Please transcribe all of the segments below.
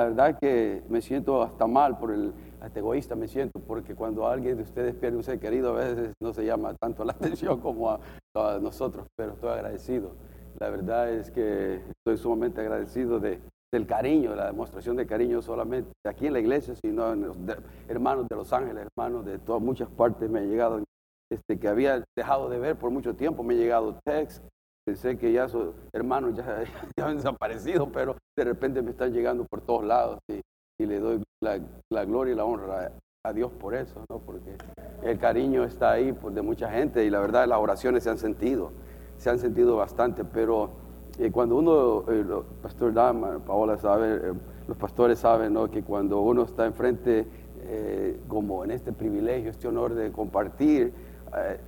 La, verdad que me siento hasta mal por el hasta egoísta me siento porque cuando alguien de ustedes pierde un ser querido a veces no se llama tanto la atención como a, a nosotros, pero estoy agradecido. La verdad es que estoy sumamente agradecido de, del cariño, la demostración de cariño solamente aquí en la iglesia, sino en los hermanos de Los Ángeles, hermanos de todas muchas partes me han llegado, este, que había dejado de ver por mucho tiempo, me han llegado texts, pensé que ya sus hermanos ya, ya han desaparecido, pero de repente me están llegando por todos lados y, y le doy la, la gloria y la honra a Dios por eso, ¿no? porque el cariño está ahí pues, de mucha gente y la verdad las oraciones se han sentido, se han sentido bastante, pero eh, cuando uno, eh, Pastor Dama, Paola sabe, eh, los pastores saben ¿no? que cuando uno está enfrente, como en este privilegio, este honor de compartir,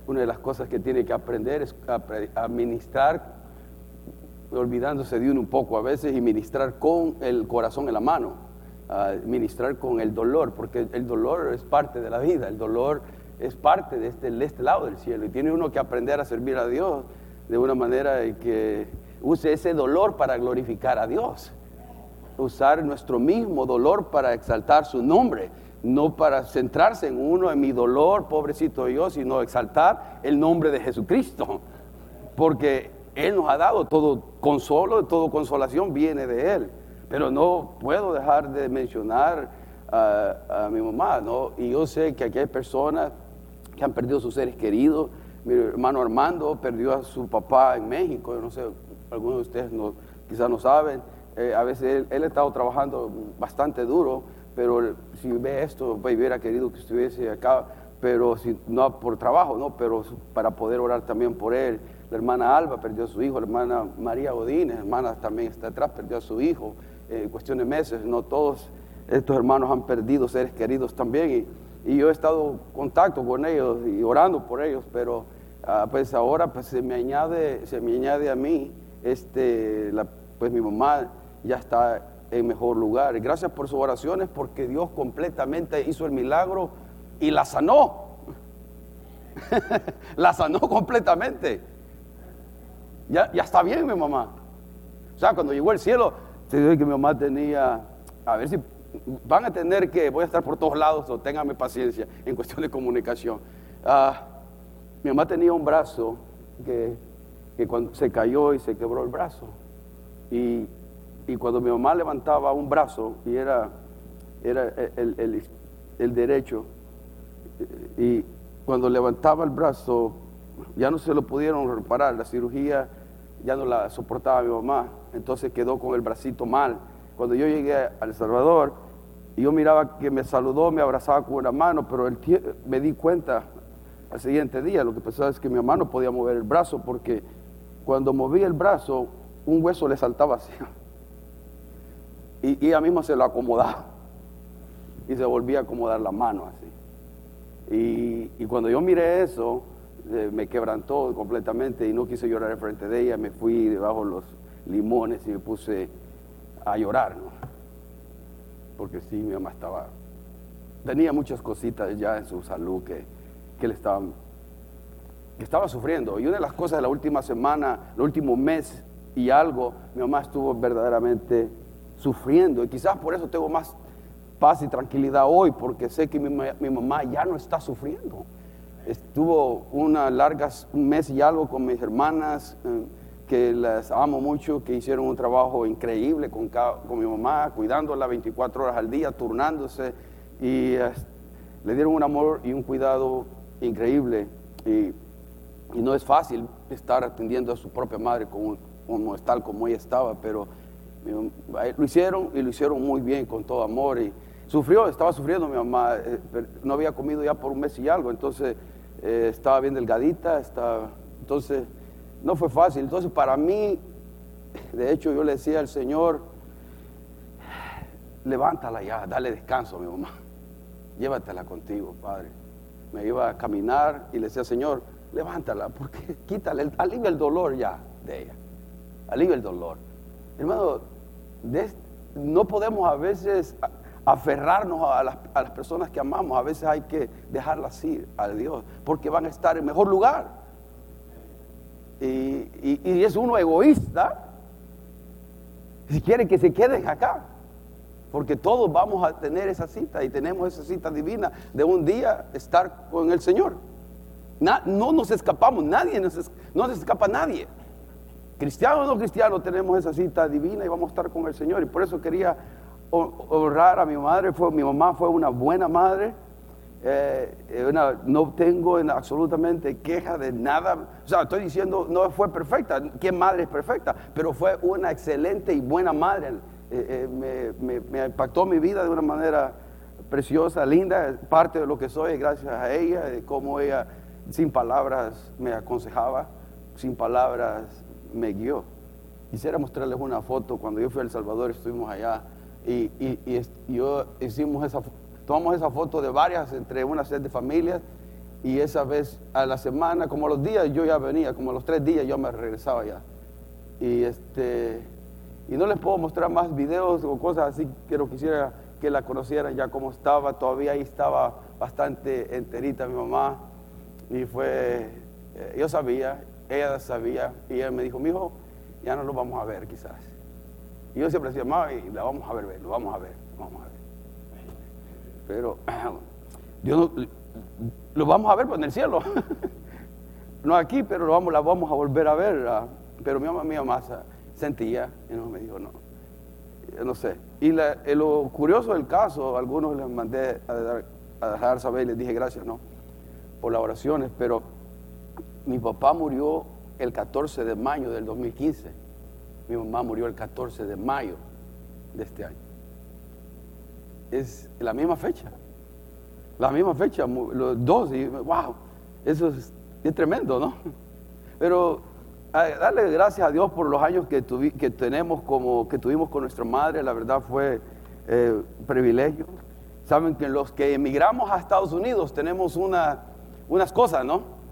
una de las cosas que tiene que aprender es a, ministrar olvidándose de uno un poco a veces y ministrar con el corazón en la mano, ah, ministrar con el dolor, porque el dolor es parte de la vida, el dolor es parte de este, de este lado del cielo y tiene uno que aprender a servir a Dios de una manera que use ese dolor para glorificar a Dios, usar nuestro mismo dolor para exaltar su nombre. No para centrarse en uno, en mi dolor, pobrecito yo, sino exaltar el nombre de Jesucristo porque Él nos ha dado todo consolo, todo consolación viene de Él. Pero no puedo dejar de mencionar a, a mi mamá, ¿no? Y yo sé que aquí hay personas que han perdido sus seres queridos. Mi hermano Armando perdió a su papá en México, yo no sé, algunos de ustedes no, quizás no saben. Eh, a veces él, él ha estado trabajando bastante duro, pero si ve esto, pues, hubiera querido que estuviese acá pero si, no por trabajo, no, pero para poder orar también por él. La hermana Alba perdió a su hijo, la hermana María Godínez, hermana también está atrás, perdió a su hijo eh, en cuestión de meses. No todos estos hermanos han perdido seres queridos también y, y yo he estado en contacto con ellos y orando por ellos, pero ah, pues ahora pues se me añade, se me añade a mí, este, la- pues mi mamá ya está en mejor lugar. Gracias por sus oraciones porque Dios completamente hizo el milagro y la sanó. la sanó completamente. Ya, ya está bien mi mamá. O sea, cuando llegó el cielo, te digo que mi mamá tenía, a ver si van a tener que, voy a estar por todos lados, o ténganme paciencia en cuestión de comunicación. Ah, mi mamá tenía un brazo que, que cuando se cayó y se quebró el brazo. Y, y cuando mi mamá levantaba un brazo, y era, era el, el- derecho, y cuando levantaba el brazo, ya no se lo pudieron reparar, la cirugía ya no la soportaba mi mamá, entonces quedó con el bracito mal. Cuando yo llegué a El Salvador, yo miraba que me saludó, me abrazaba con una mano, pero el me di cuenta al siguiente día, lo que pasaba es que mi mamá no podía mover el brazo porque cuando movía el brazo, un hueso le saltaba así. Y, ella misma se lo acomodaba y se volvía a acomodar la mano así. Y, y cuando yo miré eso, eh, me quebrantó completamente y no quise llorar en frente de ella. Me fui debajo de los limones y me puse a llorar, ¿no? Porque sí, mi mamá estaba, tenía muchas cositas ya en su salud que, que le estaban, que estaba sufriendo. Y una de las cosas de la última semana, el último mes y algo, mi mamá estuvo verdaderamente sufriendo. Y quizás por eso tengo más paz y tranquilidad hoy, porque sé que mi, mi mamá ya no está sufriendo. Estuvo una largas, un mes y algo con mis hermanas, eh, que las amo mucho, que hicieron un trabajo increíble con, con mi mamá, cuidándola 24 horas al día, turnándose, y eh, le dieron un amor y un cuidado increíble. Y, y no es fácil estar atendiendo a su propia madre como, como tal como ella estaba, pero lo hicieron y lo hicieron muy bien, con todo amor. Y sufrió, estaba sufriendo mi mamá, eh, no había comido ya por un mes y algo, entonces eh, estaba bien delgadita, estaba, entonces no fue fácil. Entonces para mí, de hecho yo le decía al Señor, levántala ya, dale descanso a mi mamá, llévatela contigo, Padre. Me iba a caminar y le decía, Señor, levántala, porque quítale, alivia el dolor ya de ella, alivia el dolor. Hermano, no podemos a veces aferrarnos a las, a las personas que amamos, a veces hay que dejarlas ir a Dios, porque van a estar en mejor lugar. Y, y- y es uno egoísta si quiere que se queden acá. porque todos vamos a tener esa cita y tenemos esa cita divina de un día estar con el Señor. no nos escapamos, nadie nos, no nos escapa nadie. Cristiano o no cristiano, tenemos esa cita divina y vamos a estar con el Señor. Y por eso quería honrar a mi madre. Fue, mi mamá fue una buena madre. Eh, no tengo absolutamente queja de nada. O sea, estoy diciendo, no fue perfecta. ¿Qué madre es perfecta? Pero fue una excelente y buena madre. Eh, eh, me, me, impactó mi vida de una manera preciosa, linda. Parte de lo que soy gracias a ella, de cómo ella sin palabras me aconsejaba, sin palabras me guió. Quisiera mostrarles una foto. Cuando yo fui a El Salvador, estuvimos allá y, yo hicimos esa, tomamos esa foto de varias, entre una serie de familias. Y esa vez a la semana, como a los días, yo ya venía, como a los tres días yo me regresaba ya. Y, este, y no les puedo mostrar más videos o cosas así, pero quisiera que la conocieran ya como estaba. Todavía ahí estaba bastante enterita mi mamá. Y fue, eh, yo sabía, ella sabía y ella me dijo, mi hijo, ya no lo vamos a ver quizás. Y yo siempre decía, mamá, y la vamos a ver, lo vamos a ver, vamos a ver. Pero Dios lo vamos a ver pues, en el cielo. no aquí, pero lo vamos, la vamos a volver a ver. Pero mi mamá, mi mamá sentía y no me dijo, no, no sé. Y lo curioso del caso, algunos les mandé a, a dejar saber y les dije gracias, ¿no? Por las oraciones, pero mi papá murió el 14 de mayo del 2015. Mi mamá murió el 14 de mayo de este año. Es la misma fecha. La misma fecha, los dos. Y, wow, eso es, tremendo, ¿no? Pero darle gracias a Dios por los años que, que, tenemos como, que tuvimos con nuestra madre, la verdad fue eh, privilegio. Saben que los que emigramos a Estados Unidos tenemos una, unas cosas, ¿no?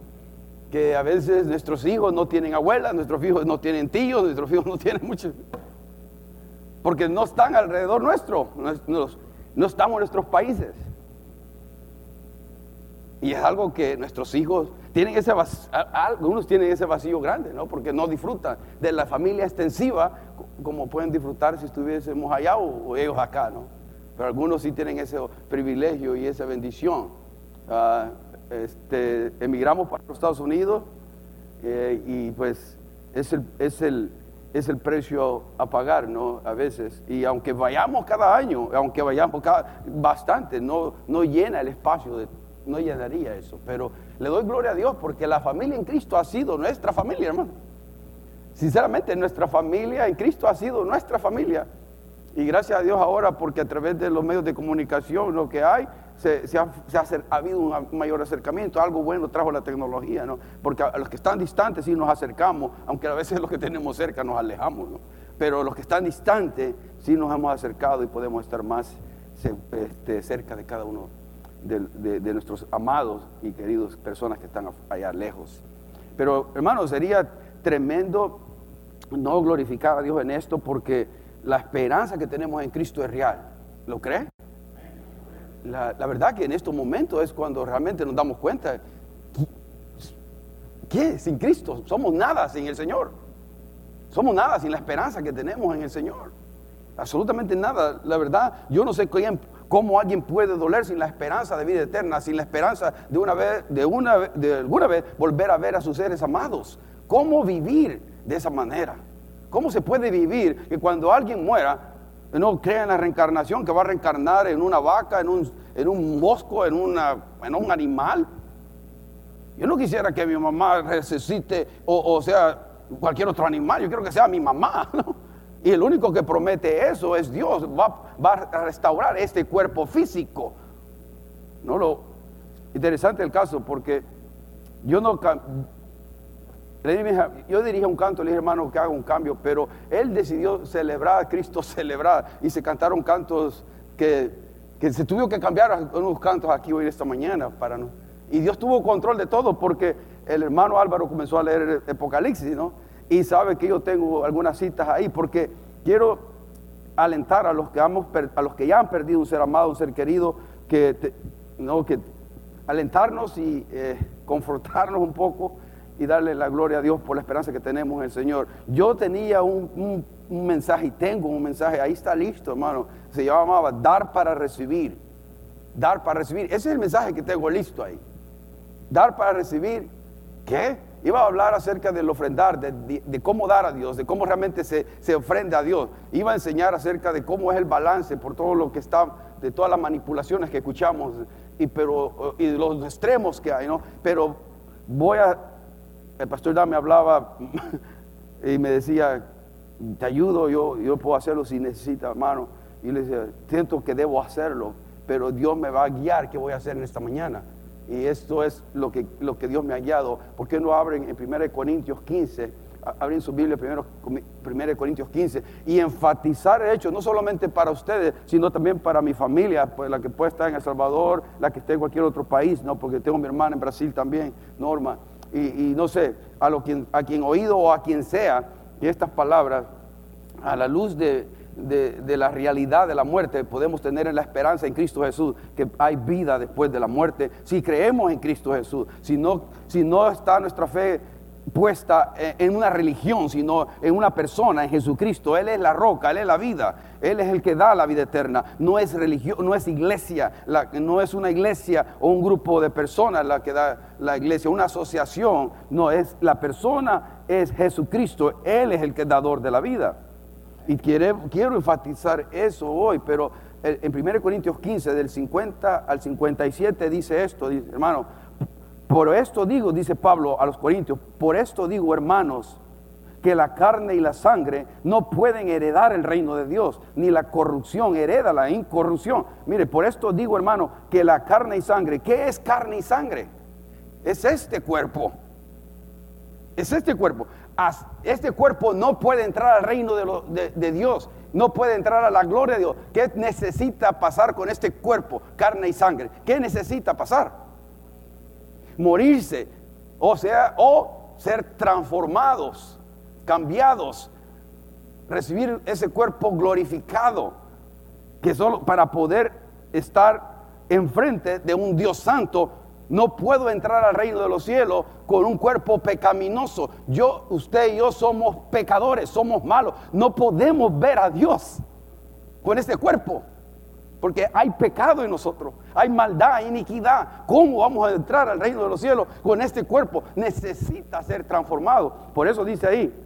Que a veces nuestros hijos no tienen abuela, nuestros hijos no tienen tíos, nuestros hijos no tienen muchos, porque no están alrededor nuestro, no, estamos en nuestros países. Y es algo que nuestros hijos tienen ese vacío, algunos tienen ese vacío grande, ¿no? Porque no disfrutan de la familia extensiva como pueden disfrutar si estuviésemos allá o, ellos acá, ¿no? Pero algunos sí tienen ese privilegio y esa bendición. Ah, este, emigramos para los Estados Unidos eh, y pues es el, es, el, es el precio a pagar, ¿no? A veces. Y aunque vayamos cada año, aunque vayamos cada, bastante, no, no llena el espacio, de, no llenaría eso. Pero le doy gloria a Dios porque la familia en Cristo ha sido nuestra familia, hermano. Sinceramente, nuestra familia en Cristo ha sido nuestra familia. Y gracias a Dios ahora, porque a través de los medios de comunicación lo que hay, se, ha, habido un mayor acercamiento, algo bueno trajo la tecnología, ¿no? Porque a los que están distantes sí nos acercamos, aunque a veces los que tenemos cerca nos alejamos, ¿no? Pero los que están distantes sí nos hemos acercado y podemos estar más este, cerca de cada uno de, nuestros amados y queridos personas que están allá lejos. Pero hermanos, sería tremendo no glorificar a Dios en esto porque la esperanza que tenemos en Cristo es real. ¿Lo cree? La, verdad que en estos momentos es cuando realmente nos damos cuenta, ¿qué? Sin Cristo, somos nada sin el Señor. Somos nada sin la esperanza que tenemos en el Señor. Absolutamente nada. La verdad, yo no sé cómo alguien puede doler sin la esperanza de vida eterna, sin la esperanza de una vez, de una de alguna vez volver a ver a sus seres amados. ¿Cómo vivir de esa manera? ¿Cómo se puede vivir que cuando alguien muera no crea en la reencarnación, que va a reencarnar en una vaca, en un, en un mosco, en, una, en un animal. Yo no quisiera que mi mamá resucite o, sea cualquier otro animal, yo quiero que sea mi mamá. Y el único que promete eso es Dios, va, a restaurar este cuerpo físico. No lo interesante el caso porque yo no yo dirigí un canto, le dije hermano que haga un cambio, pero él decidió celebrar, Cristo celebrar, y se cantaron cantos que, se tuvo que cambiar unos cantos aquí hoy esta mañana para no. Y Dios tuvo control de todo porque el hermano Álvaro comenzó a leer Apocalipsis, ¿no? Y sabe que yo tengo algunas citas ahí porque quiero alentar a los que, a los que ya han perdido un ser amado, un ser querido, que, no, que alentarnos y eh, confortarnos un poco y darle la gloria a Dios por la esperanza que tenemos en el Señor. Yo tenía un, mensaje y tengo un mensaje, ahí está listo, hermano. Se llamaba dar para recibir. Dar para recibir. Ese es el mensaje que tengo listo ahí. Dar para recibir. ¿Qué? Iba a hablar acerca del ofrendar, de, cómo dar a Dios, de cómo realmente se, se, ofrenda a Dios. Iba a enseñar acerca de cómo es el balance por todo lo que está, de todas las manipulaciones que escuchamos y, pero, y los extremos que hay, ¿no? Pero voy a, el pastor Dan me hablaba y me decía, te ayudo, yo, yo puedo hacerlo si necesita, hermano. Y le decía, siento que debo hacerlo, pero Dios me va a guiar qué voy a hacer en esta mañana. Y esto es lo que, lo que Dios me ha guiado. ¿Por qué no abren en 1 Corintios 15? Abren su Biblia primero, 1 Corintios 15 y enfatizar el hecho, no solamente para ustedes, sino también para mi familia, pues la que puede estar en El Salvador, la que esté en cualquier otro país, ¿no? porque tengo mi hermana en Brasil también, Norma, y, no sé, a, lo quien, a quien oído o a quien sea, estas palabras, a la luz de, la realidad de la muerte, podemos tener en la esperanza en Cristo Jesús que hay vida después de la muerte. Si creemos en Cristo Jesús, si no, si no está nuestra fe puesta en una religión, sino en una persona, en Jesucristo. Él es la roca, Él es la vida, Él es el que da la vida eterna. No es religión, no es iglesia, no es una iglesia o un grupo de personas la que da la iglesia, una asociación. No, es la persona, es Jesucristo, Él es el que dador de la vida. Y quiero, quiero enfatizar eso hoy, pero en 1 Corintios 15, del 50 al 57 dice esto, dice, hermano, por esto digo, dice Pablo a los Corintios, por esto digo, hermanos, que la carne y la sangre no pueden heredar el reino de Dios, ni la corrupción hereda la incorrupción. Mire, por esto digo, hermano, que la carne y sangre, ¿qué es carne y sangre? Es este cuerpo. Es este cuerpo. Este cuerpo no puede entrar al reino de, de Dios, no puede entrar a la gloria de Dios. ¿Qué necesita pasar con este cuerpo, carne y sangre? ¿Qué necesita pasar? Morirse, o sea, o ser transformados, cambiados, recibir ese cuerpo glorificado, que solo para poder estar enfrente de un Dios santo, no puedo entrar al reino de los cielos con un cuerpo pecaminoso. Yo, usted y yo somos pecadores, somos malos. No podemos ver a Dios con este cuerpo. Porque hay pecado en nosotros, hay maldad, hay iniquidad. ¿Cómo vamos a entrar al reino de los cielos con este cuerpo? Necesita ser transformado. Por eso dice ahí,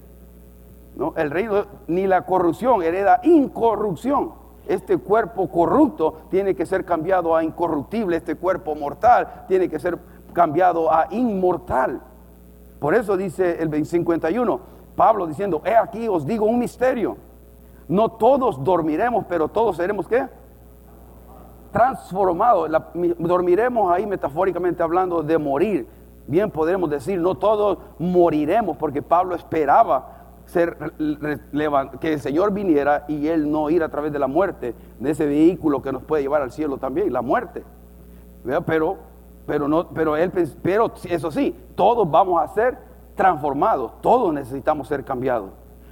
¿no? el reino ni la corrupción hereda incorrupción. Este cuerpo corrupto tiene que ser cambiado a incorruptible, este cuerpo mortal tiene que ser cambiado a inmortal. Por eso dice el 51, Pablo diciendo, he aquí os digo un misterio. No todos dormiremos, pero todos seremos qué? Transformado. dormiremos ahí metafóricamente hablando de morir. Bien podremos decir, no todos moriremos, porque Pablo esperaba ser, que el Señor viniera y él no ir a través de la muerte, de ese vehículo que nos puede llevar al cielo también, la muerte. Pero, pero, no, pero, él, pero eso sí, todos vamos a ser transformados, todos necesitamos ser cambiados.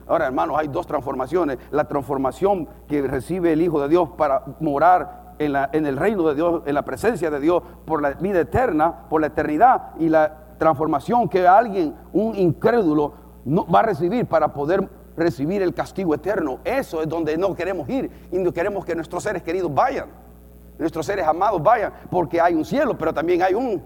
Ahora, hermanos, hay dos transformaciones. La transformación que recibe el Hijo de Dios para morar en, el reino de Dios, en la presencia de Dios, por la vida eterna, por la eternidad y la transformación que alguien, un incrédulo, no, va a recibir para poder recibir el castigo eterno. Eso es donde no queremos ir y no queremos que nuestros seres queridos vayan, nuestros seres amados vayan, porque hay un cielo, pero también hay un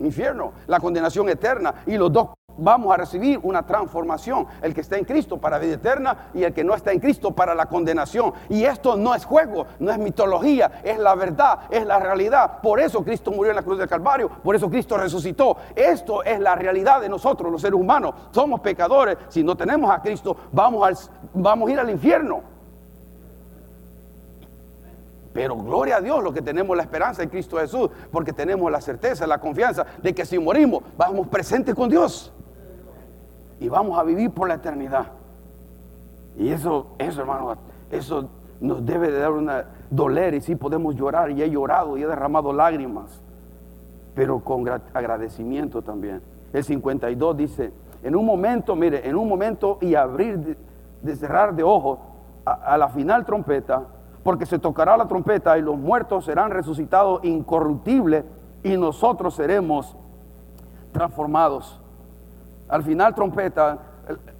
infierno, la condenación eterna y los dos vamos a recibir una transformación. El que está en Cristo para vida eterna y el que no está en Cristo para la condenación. Y esto no es juego, no es mitología, es la verdad, es la realidad. Por eso Cristo murió en la cruz del Calvario, por eso Cristo resucitó. Esto es la realidad de nosotros, los seres humanos. Somos pecadores. Si no tenemos a Cristo, vamos, vamos a ir al infierno. Pero gloria a Dios lo que tenemos la esperanza en Cristo Jesús, porque tenemos la certeza, la confianza de que si morimos, vamos presentes con Dios y vamos a vivir por la eternidad. Y eso, eso hermano, eso nos debe de dar una doler y sí podemos llorar y he llorado y he derramado lágrimas, pero con agradecimiento también. El 52 dice, en un momento, mire, en un momento y abrir de, cerrar de ojos a la final trompeta, porque se tocará la trompeta y los muertos serán resucitados incorruptibles y nosotros seremos transformados al final trompeta,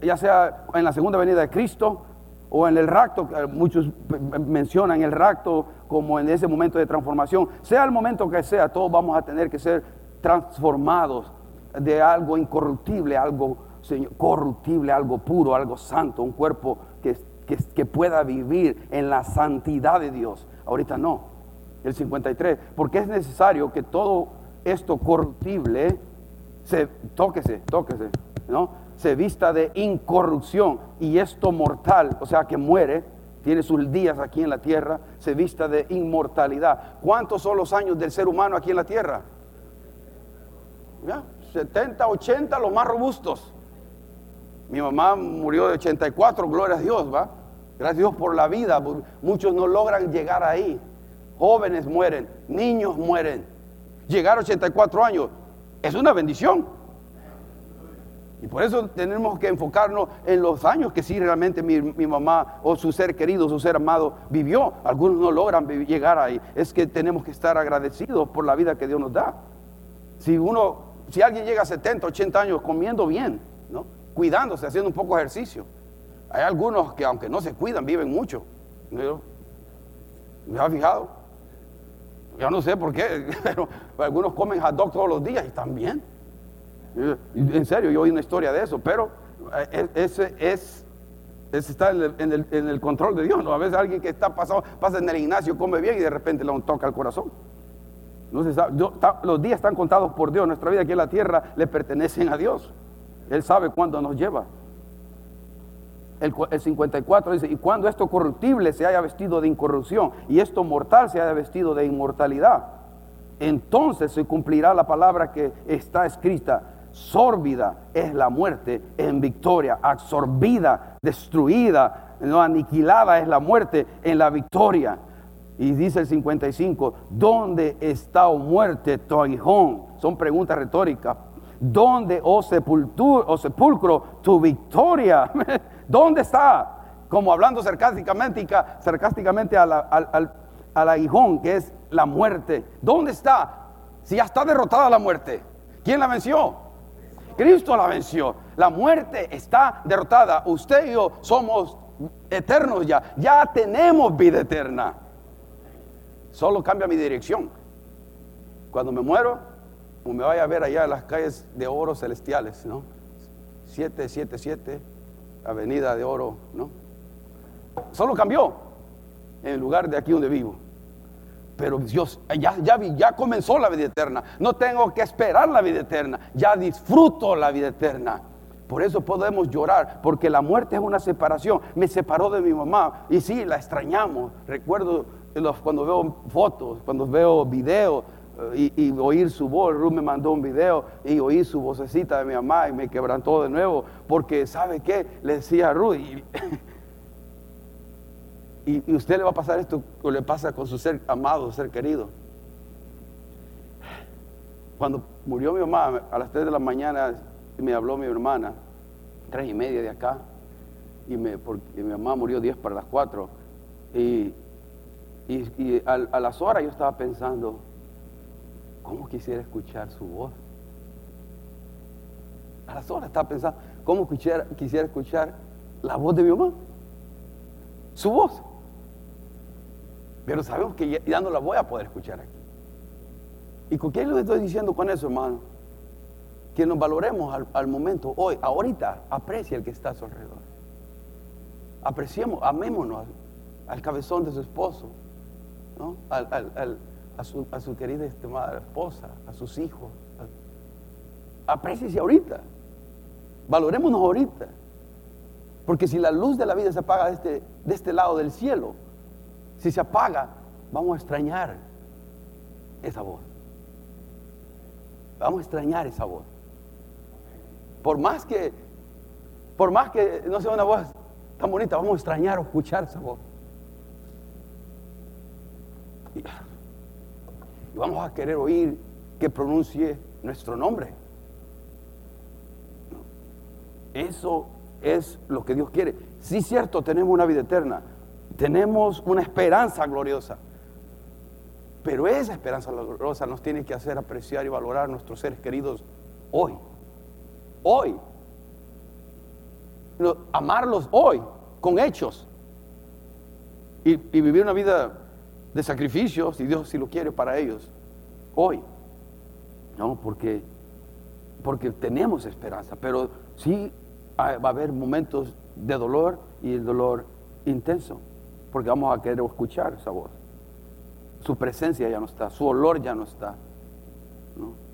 ya sea en la segunda venida de Cristo o en el rapto, muchos mencionan el rapto como en ese momento de transformación, sea el momento que sea, todos vamos a tener que ser transformados de algo incorruptible, algo corruptible, algo puro, algo santo, un cuerpo que, que pueda vivir en la santidad de Dios. Ahorita no, el 53, porque es necesario que todo esto corruptible se tóquese, tóquese, ¿no? se vista de incorrupción y esto mortal, o sea que muere, tiene sus días aquí en la tierra, se vista de inmortalidad. ¿Cuántos son los años del ser humano aquí en la tierra? ¿Ya? 70, 80, los más robustos. Mi mamá murió de 84, gloria a Dios, ¿va? Gracias a Dios por la vida. Muchos no logran llegar ahí. Jóvenes mueren, niños mueren. Llegar a 84 años es una bendición. Y por eso tenemos que enfocarnos en los años que sí realmente mi, mamá o su ser querido, su ser amado vivió. Algunos no logran llegar ahí. Es que tenemos que estar agradecidos por la vida que Dios nos da. Si uno, si alguien llega a 70, 80 años comiendo bien, ¿no? cuidándose, haciendo un poco de ejercicio. Hay algunos que aunque no se cuidan, viven mucho. ¿Me ha fijado? Yo no sé por qué, pero algunos comen hot dog todos los días y están bien. En serio, yo oí una historia de eso, pero eh, ese es, está en el, control de Dios. A veces alguien que está pasado, pasa en el gimnasio, come bien y de repente le toca el corazón. No se sabe. los días están contados por Dios. Nuestra vida aquí en la tierra le pertenecen a Dios. Él sabe cuándo nos lleva. El, el, 54 dice, y cuando esto corruptible se haya vestido de incorrupción y esto mortal se haya vestido de inmortalidad, entonces se cumplirá la palabra que está escrita sórbida es la muerte en victoria, absorbida, destruida, no aniquilada es la muerte en la victoria. Y dice el 55, ¿dónde está, o oh muerte, tu aguijón? Son preguntas retóricas. ¿Dónde, oh, oh sepulcro, tu victoria? ¿Dónde está? Como hablando sarcásticamente, sarcásticamente al, aguijón, que es la muerte. ¿Dónde está? Si ya está derrotada la muerte. ¿Quién la venció? Cristo la venció. La muerte está derrotada. Usted y yo somos eternos ya. Ya tenemos vida eterna. Solo cambia mi dirección. Cuando me muero, me vaya a ver allá en las calles de oro celestiales, ¿no? 777, Avenida de Oro, ¿no? Solo cambió en el lugar de aquí donde vivo. Pero Dios, ya, ya, ya comenzó la vida eterna. No tengo que esperar la vida eterna. Ya disfruto la vida eterna. Por eso podemos llorar, porque la muerte es una separación. Me separó de mi mamá y sí, la extrañamos. Recuerdo cuando veo fotos, cuando veo videos y, oír su voz. Ruth me mandó un video y oí su vocecita de mi mamá y me quebrantó de nuevo, porque ¿sabe qué? Le decía a Ruth. Y, usted le va a pasar esto o le pasa con su ser amado, ser querido. Cuando murió mi mamá a las 3 de la mañana, me habló mi hermana, tres y media de acá, y, me, porque mi mamá murió 10 para las 4. Y, y, a, las horas yo estaba pensando, ¿cómo quisiera escuchar su voz? A las horas estaba pensando, ¿cómo quisiera, quisiera escuchar la voz de mi mamá? Su voz. Pero sabemos que ya, no la voy a poder escuchar aquí. ¿Y con qué le estoy diciendo con eso, hermano? Que nos valoremos al, momento, hoy, ahorita, aprecia el que está a su alrededor. Apreciemos, amémonos al, cabezón de su esposo, ¿no? A, su, a, su, querida estimada esposa, a sus hijos. Apreciese ahorita. Valorémonos ahorita. Porque si la luz de la vida se apaga de este, de este lado del cielo, si se apaga, vamos a extrañar esa voz. Vamos a extrañar esa voz. Por más que, por más que no sea una voz tan bonita, vamos a extrañar o escuchar esa voz. Y vamos a querer oír que pronuncie nuestro nombre. Eso es lo que Dios quiere. Sí, cierto, tenemos una vida eterna, tenemos una esperanza gloriosa. Pero esa esperanza gloriosa nos tiene que hacer apreciar y valorar a nuestros seres queridos hoy. Hoy. Amarlos hoy, con hechos. y, y vivir una vida de sacrificio, si Dios si lo quiere para ellos, hoy. No, porque, porque tenemos esperanza, pero sí va a haber momentos de dolor y el dolor intenso, porque vamos a querer escuchar esa voz. Su presencia ya no está, su olor ya no está,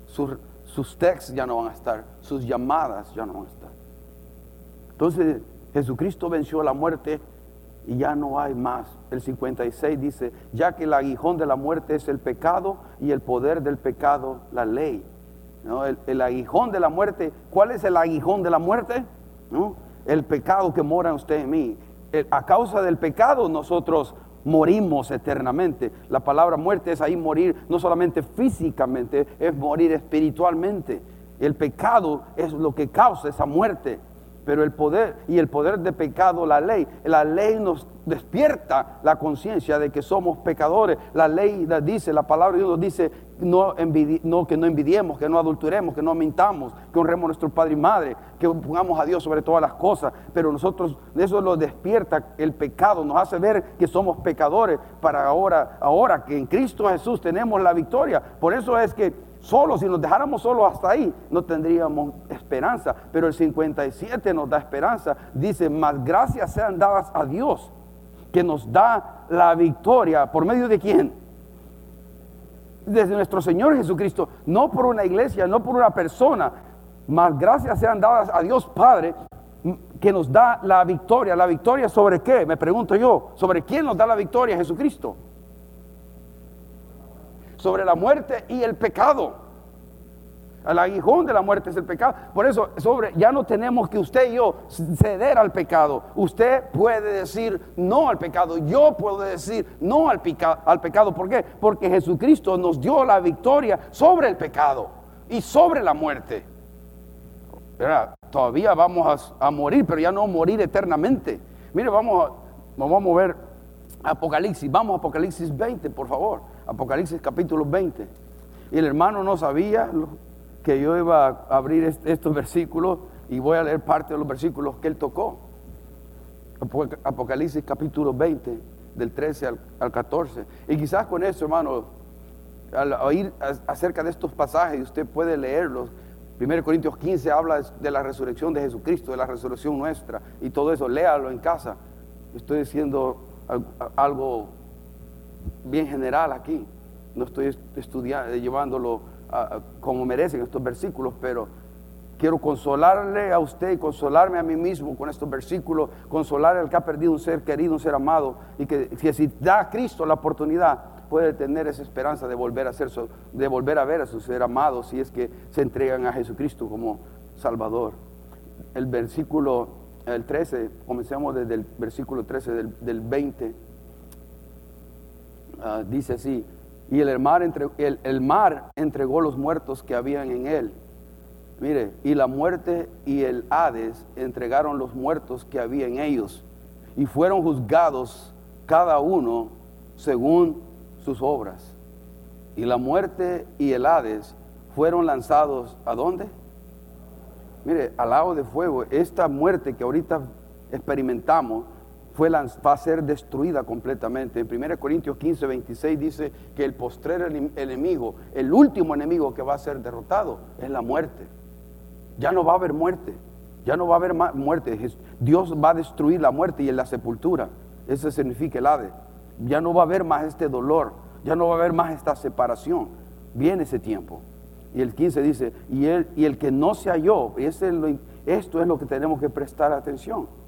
Sus, sus textos ya no van a estar, sus llamadas ya no van a estar. Entonces Jesucristo venció la muerte y ya no hay más. El 56 dice, ya que el aguijón de la muerte es el pecado y el poder del pecado la ley. ¿No? El, aguijón de la muerte, ¿cuál es el aguijón de la muerte? ¿No? El pecado que mora en usted en mí. a causa del pecado nosotros morimos eternamente. La palabra muerte es ahí morir no solamente físicamente, es morir espiritualmente. El pecado es lo que causa esa muerte. Pero el poder y el poder de pecado, la ley, la ley nos despierta la conciencia de que somos pecadores. La ley dice, la palabra de Dios dice no, no, que no envidiemos, que no adulteremos, que no mintamos, que honremos a nuestro padre y madre, que pongamos a Dios sobre todas las cosas. Pero nosotros, eso lo despierta el pecado, nos hace ver que somos pecadores para ahora, ahora que en Cristo Jesús tenemos la victoria. Por eso es que Solo, si nos dejáramos solos hasta ahí, no tendríamos esperanza. Pero el 57 nos da esperanza. Dice, más gracias sean dadas a Dios, que nos da la victoria. ¿Por medio de quién? Desde nuestro Señor Jesucristo. No por una iglesia, no por una persona. Más gracias sean dadas a Dios Padre, que nos da la victoria. ¿La victoria sobre qué? Me pregunto yo. ¿Sobre quién nos da la victoria? Jesucristo sobre la muerte y el pecado. El aguijón de la muerte es el pecado. Por eso, sobre, ya no tenemos que usted y yo ceder al pecado. Usted puede decir no al pecado. Yo puedo decir no al, al pecado. ¿Por qué? Porque Jesucristo nos dio la victoria sobre el pecado y sobre la muerte. Todavía vamos a, morir, pero ya no morir eternamente. Mire, vamos a, vamos a ver Apocalipsis. Vamos a Apocalipsis 20, por favor. Apocalipsis capítulo 20. Y el hermano no sabía que yo iba a abrir estos versículos y voy a leer parte de los versículos que él tocó. Apocalipsis capítulo 20, del 13 al, 14. Y quizás con eso, hermano, al oír acerca de estos pasajes, usted puede leerlos. 1 Corintios 15 habla de la resurrección de Jesucristo, de la resurrección nuestra y todo eso. Léalo en casa. Estoy diciendo algo bien general aquí. No estoy estudiando, llevándolo como merecen estos versículos, pero quiero consolarle a usted y consolarme a mí mismo con estos versículos, consolar al que ha perdido un ser querido, un ser amado, y que, si da a Cristo la oportunidad, puede tener esa esperanza de volver a ser, de volver a ver a su ser amado si es que se entregan a Jesucristo como Salvador. El versículo, el 13, comencemos desde el versículo 13 del, del 20 Ah, dice así, y el mar, entre, el, mar entregó los muertos que habían en él. Mire, y la muerte y el Hades entregaron los muertos que había en ellos y fueron juzgados cada uno según sus obras. Y la muerte y el Hades fueron lanzados a dónde? Mire, al lago de fuego. Esta muerte que ahorita experimentamos fue, va a ser destruida completamente. En 1 Corintios 15, 26 dice que el postrer enemigo, el último enemigo que va a ser derrotado es la muerte. Ya no va a haber muerte, ya no va a haber muerte. Dios va a destruir la muerte y la sepultura. Eso significa el Hades. Ya no va a haber más este dolor, ya no va a haber más esta separación. Viene ese tiempo. Y el 15 dice, y y el que no se halló, esto es lo que tenemos que prestar atención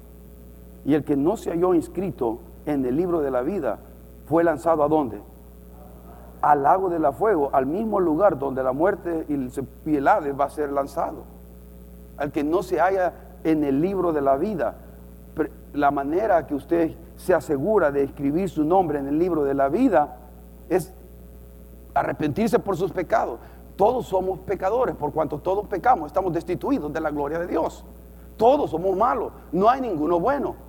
y el que no se halló inscrito en el libro de la vida fue lanzado a dónde? Al lago de la fuego, al mismo lugar donde la muerte y el, ave va a ser lanzado. Al que no se haya en el libro de la vida, la manera que usted se asegura de escribir su nombre en el libro de la vida es arrepentirse por sus pecados. Todos somos pecadores, por cuanto todos pecamos, estamos destituidos de la gloria de Dios. Todos somos malos, no hay ninguno bueno.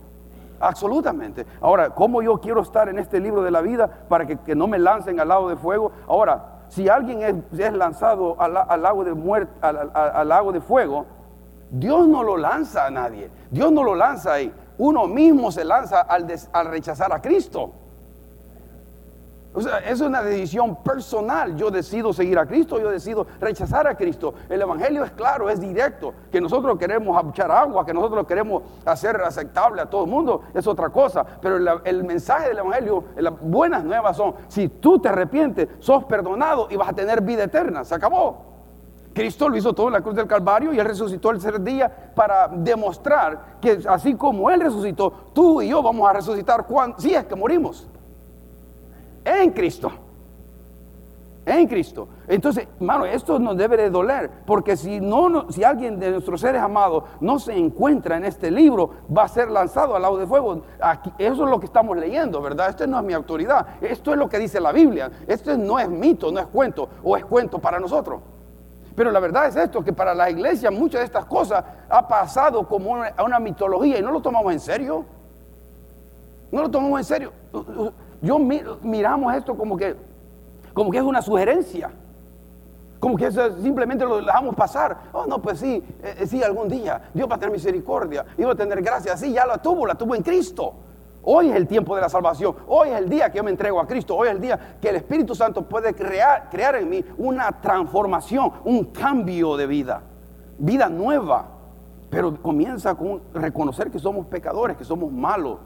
Absolutamente. Ahora, ¿cómo yo quiero estar en este libro de la vida para que, no me lancen al lago de fuego? Ahora, si alguien es, lanzado al, lago de muerte, al, lago de fuego, Dios no lo lanza a nadie. Dios no lo lanza ahí. Uno mismo se lanza al, al rechazar a Cristo. Es una decisión personal. Yo decido seguir a Cristo, yo decido rechazar a Cristo. El Evangelio es claro, es directo. Que nosotros queremos echar agua, que nosotros queremos hacer aceptable a todo el mundo, es otra cosa. Pero el, el mensaje del Evangelio, las buenas nuevas son, si tú te arrepientes, sos perdonado y vas a tener vida eterna. Se acabó. Cristo lo hizo todo en la cruz del Calvario y Él resucitó el tercer día para demostrar que así como Él resucitó, tú y yo vamos a resucitar cuando, si es que morimos en Cristo. En Cristo. Entonces, hermano, esto nos debe de doler, porque si no, si alguien de nuestros seres amados no se encuentra en este libro, va a ser lanzado al lado de fuego. Aquí, eso es lo que estamos leyendo, ¿verdad? Esto no es mi autoridad. Esto es lo que dice la Biblia. Esto no es mito, no es cuento, o es cuento para nosotros. Pero la verdad es esto, que para la iglesia muchas de estas cosas ha pasado como una, una mitología y no lo tomamos en serio. No lo tomamos en serio. Yo miramos esto como que, como que es una sugerencia. Como que simplemente lo dejamos pasar. Oh, no, pues sí, eh, sí, algún día Dios va a tener misericordia y va a tener gracia. Sí, ya la tuvo, la tuvo en Cristo. Hoy es el tiempo de la salvación. Hoy es el día que yo me entrego a Cristo. Hoy es el día que el Espíritu Santo puede crear en mí una transformación, un cambio de vida. Vida nueva. Pero comienza con reconocer que somos pecadores, que somos malos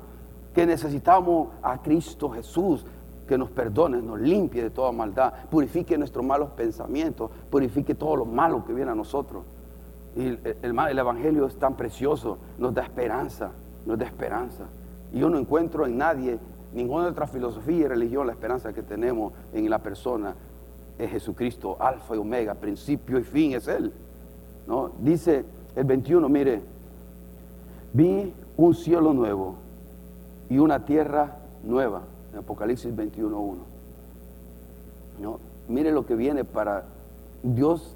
que necesitamos a Cristo Jesús que nos perdone, nos limpie de toda maldad, purifique nuestros malos pensamientos, purifique todo lo malo que viene a nosotros. Y el, el, Evangelio es tan precioso, nos da esperanza, nos da esperanza. Y yo no encuentro en nadie, ninguna otra filosofía y religión, la esperanza que tenemos en la persona es Jesucristo, alfa y omega, principio y fin es Él. ¿no? Dice el 21, mire, vi un cielo nuevo y una tierra nueva, en Apocalipsis 21.1. ¿No? Mire lo que viene para Dios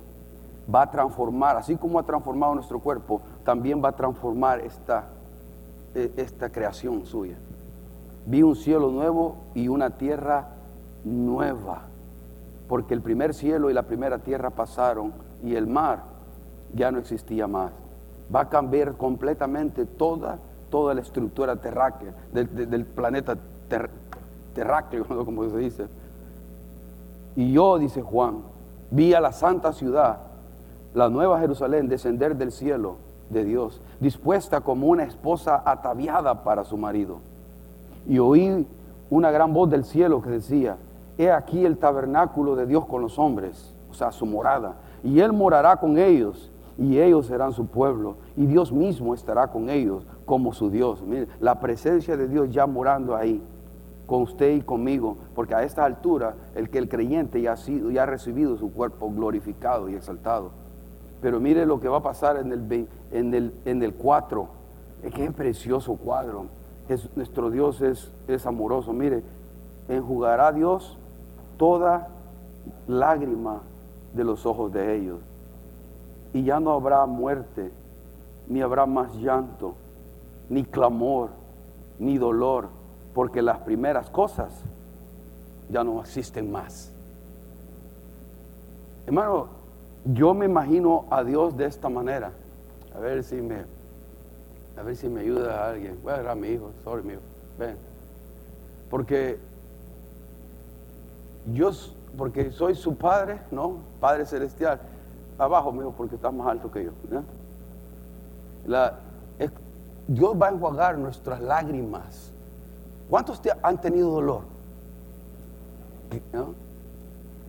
va a transformar, así como ha transformado nuestro cuerpo, también va a transformar esta, e, esta creación suya. Vi un cielo nuevo y una tierra nueva, porque el primer cielo y la primera tierra pasaron y el mar ya no existía más. Va a cambiar completamente toda toda la estructura terráquea, del, planeta terráqueo, como se dice. Y yo, dice Juan, vi a la santa ciudad, la nueva Jerusalén, descender del cielo de Dios, dispuesta como una esposa ataviada para su marido. Y oí una gran voz del cielo que decía, he aquí el tabernáculo de Dios con los hombres, o sea, su morada, y él morará con ellos, y ellos serán su pueblo, y Dios mismo estará con ellos como su Dios. Mire, la presencia de Dios ya morando ahí, con usted y conmigo, porque a esta altura el que el creyente ya ha, sido, ya ha recibido su cuerpo glorificado y exaltado. Pero mire lo que va a pasar en el, en el, en el 4. Qué precioso cuadro. Es, nuestro Dios es, es amoroso. Mire, enjugará Dios toda lágrima de los ojos de ellos. Y ya no habrá muerte, ni habrá más llanto, ni clamor, ni dolor, porque las primeras cosas ya no existen más. Hermano, yo me imagino a Dios de esta manera. A ver si me, a ver si me ayuda a alguien. Voy a agarrar a mi hijo, sorry, mi. Ven. Porque yo, porque soy su padre, ¿no? Padre celestial. Abajo, mi hijo, porque está más alto que yo. La, Dios va a enjuagar nuestras lágrimas. ¿Cuántos han tenido dolor?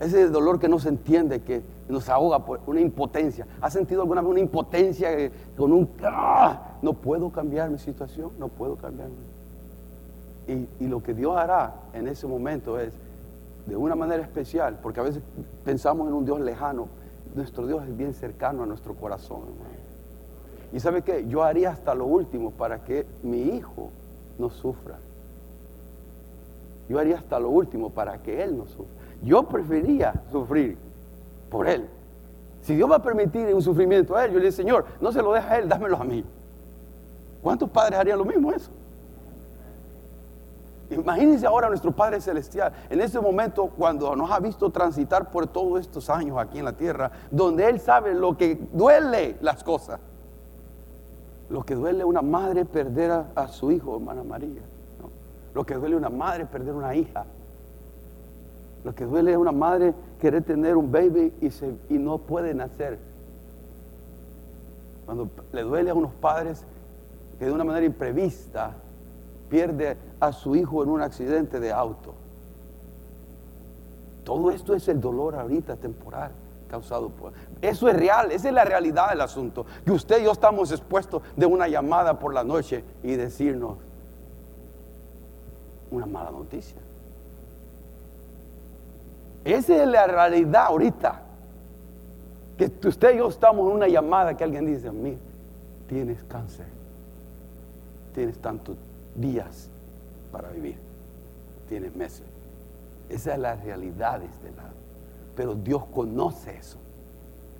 Ese dolor que no se entiende, que nos ahoga por una impotencia. ¿Ha sentido alguna vez una impotencia con un... ¡ah! No puedo cambiar mi situación, no puedo cambiar. Y, y lo que Dios hará en ese momento es, de una manera especial, porque a veces pensamos en un Dios lejano, nuestro Dios es bien cercano a nuestro corazón. Y sabe qué, yo haría hasta lo último para que mi hijo no sufra. Yo haría hasta lo último para que él no sufra. Yo prefería sufrir por él. Si Dios va a permitir un sufrimiento a él, yo le digo, Señor, no se lo deja a él, dámelo a mí. ¿Cuántos padres harían lo mismo eso? Imagínense ahora nuestro Padre Celestial, en ese momento cuando nos ha visto transitar por todos estos años aquí en la tierra, donde Él sabe lo que duele las cosas. Lo que duele a una madre perder a, su hijo, hermana María. Lo que duele a una madre perder una hija. Lo que duele es una madre querer tener un baby y, y no puede nacer. Cuando le duele a unos padres que de una manera imprevista pierde a su hijo en un accidente de auto. Todo esto es el dolor ahorita temporal causado por... Eso es real, esa es la realidad del asunto. Que usted y yo estamos expuestos de una llamada por la noche y decirnos una mala noticia. Esa es la realidad ahorita. Que usted y yo estamos en una llamada que alguien dice, mí, tienes cáncer, tienes tantos días para vivir, tienes meses. Esa es la realidad de este lado. Pero Dios conoce eso.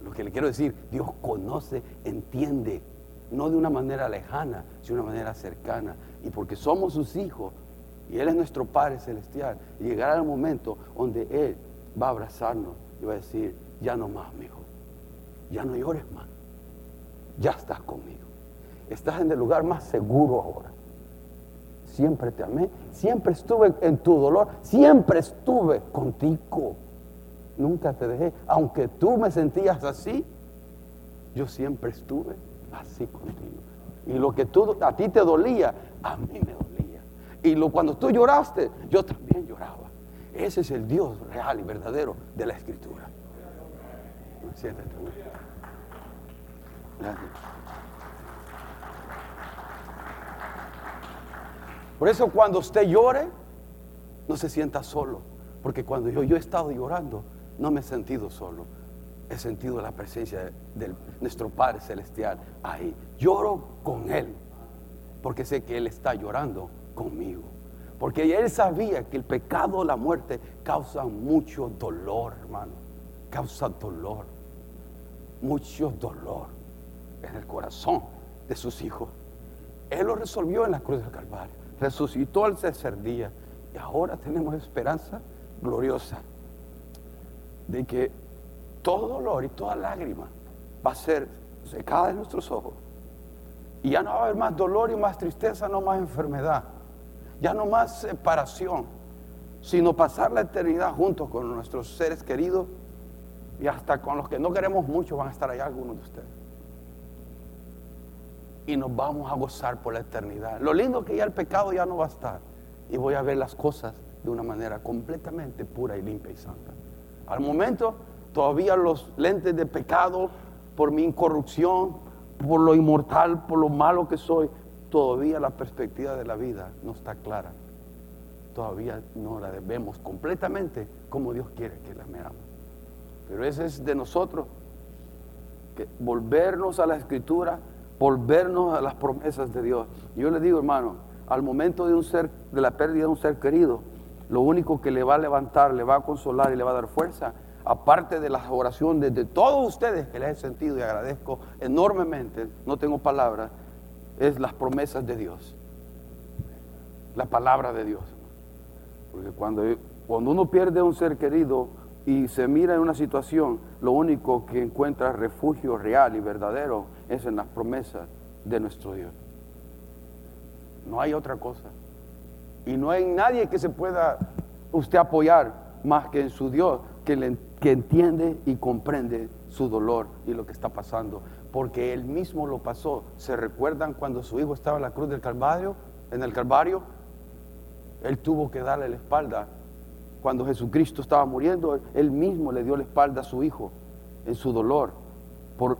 Lo que le quiero decir, Dios conoce, entiende, no de una manera lejana, sino de una manera cercana. Y porque somos sus hijos y Él es nuestro Padre Celestial, llegará el momento donde Él va a abrazarnos y va a decir, ya no más, mi hijo, ya no llores más, ya estás conmigo, estás en el lugar más seguro ahora. Siempre te amé, siempre estuve en tu dolor, siempre estuve contigo. Nunca te dejé. Aunque tú me sentías así, yo siempre estuve así contigo. Y lo que tú, a ti te dolía, a mí me dolía. Y lo, cuando tú lloraste, yo también lloraba. Ese es el Dios real y verdadero de la Escritura. Siéntate. Por eso cuando usted llore, no se sienta solo. Porque cuando yo he estado llorando, no me he sentido solo. He sentido la presencia de nuestro Padre Celestial ahí. Lloro con Él, porque sé que Él está llorando conmigo. Porque Él sabía que el pecado, la muerte, causa mucho dolor, hermano. Causa dolor. Mucho dolor en el corazón de sus hijos. Él lo resolvió en la cruz del Calvario. Resucitó al tercer día. Y ahora tenemos esperanza gloriosa de que todo dolor y toda lágrima va a ser secada de nuestros ojos. Y ya no va a haber más dolor y más tristeza, no más enfermedad, ya no más separación, sino pasar la eternidad juntos con nuestros seres queridos y hasta con los que no queremos mucho van a estar allá algunos de ustedes. Y nos vamos a gozar por la eternidad. Lo lindo que ya el pecado ya no va a estar y voy a ver las cosas de una manera completamente pura y limpia y santa. Al momento, todavía los lentes de pecado, por mi incorrupción, por lo inmortal, por lo malo que soy, todavía la perspectiva de la vida no está clara. Todavía no la vemos completamente como Dios quiere que la veamos. Pero ese es de nosotros, que volvernos a la escritura, volvernos a las promesas de Dios. Yo le digo, hermano, al momento de un ser, de la pérdida de un ser querido, lo único que le va a levantar, le va a consolar y le va a dar fuerza, aparte de las oraciones de todos ustedes que les he sentido y agradezco enormemente, no tengo palabras, es las promesas de Dios. La palabra de Dios. Porque cuando, cuando uno pierde a un ser querido y se mira en una situación, lo único que encuentra refugio real y verdadero es en las promesas de nuestro Dios. No hay otra cosa. Y no hay nadie que se pueda usted apoyar más que en su Dios, que, que entiende y comprende su dolor y lo que está pasando. Porque él mismo lo pasó. ¿Se recuerdan cuando su hijo estaba en la cruz del Calvario? En el Calvario, él tuvo que darle la espalda. Cuando Jesucristo estaba muriendo, él mismo le dio la espalda a su hijo en su dolor. Por,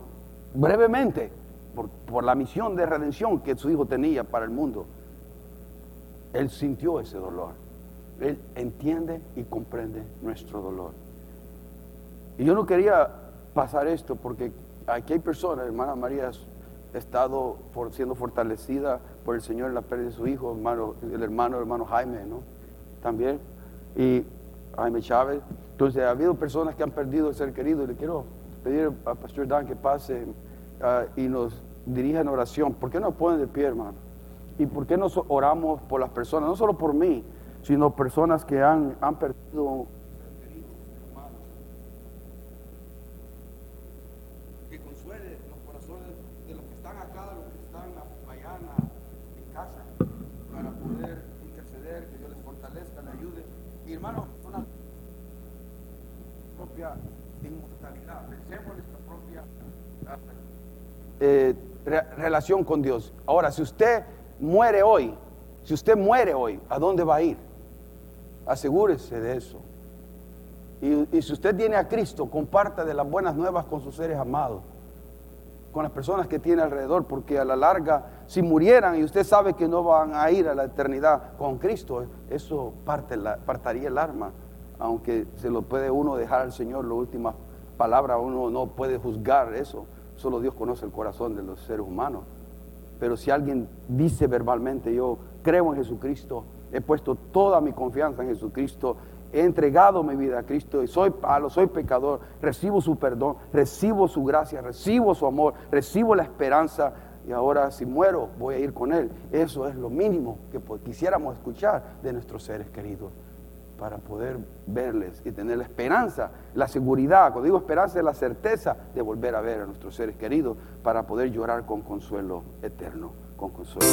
brevemente, por, por la misión de redención que su hijo tenía para el mundo. Él sintió ese dolor. Él entiende y comprende nuestro dolor. Y yo no quería pasar esto porque aquí hay personas, hermana María ha estado siendo fortalecida por el Señor en la pérdida de su hijo, hermano, el hermano, hermano Jaime, ¿no? También. Y Jaime Chávez. Entonces ha habido personas que han perdido el ser querido y le quiero pedir al Pastor Dan que pase ah, y nos dirija en oración. ¿Por qué no ponen de pie, hermano? ¿Y por qué no oramos por las personas? No solo por mí, sino personas que han, perdido que consuele los corazones de los que están acá, los que están allá en casa, para poder interceder, que Dios les fortalezca, les ayude. Y hermano, propia inmortalidad, pensemos en nuestra propia eh, relación con Dios. Ahora, si usted muere hoy, si usted muere hoy, ¿a dónde va a ir? Asegúrese de eso. Y, si usted tiene a Cristo, comparta de las buenas nuevas con sus seres amados, con las personas que tiene alrededor, porque a la larga, si murieran y usted sabe que no van a ir a la eternidad con Cristo, eso parte la, partaría el arma, aunque se lo puede uno dejar al Señor, la última palabra, uno no puede juzgar eso, solo Dios conoce el corazón de los seres humanos. Pero si alguien dice verbalmente, yo creo en Jesucristo, he puesto toda mi confianza en Jesucristo, he entregado mi vida a Cristo y soy palo, soy pecador, recibo su perdón, recibo su gracia, recibo su amor, recibo la esperanza y ahora si muero voy a ir con Él. Eso es lo mínimo que quisiéramos escuchar de nuestros seres queridos para poder verles y tener la esperanza, la seguridad, cuando digo esperanza es la certeza de volver a ver a nuestros seres queridos para poder llorar con consuelo eterno, con consuelo.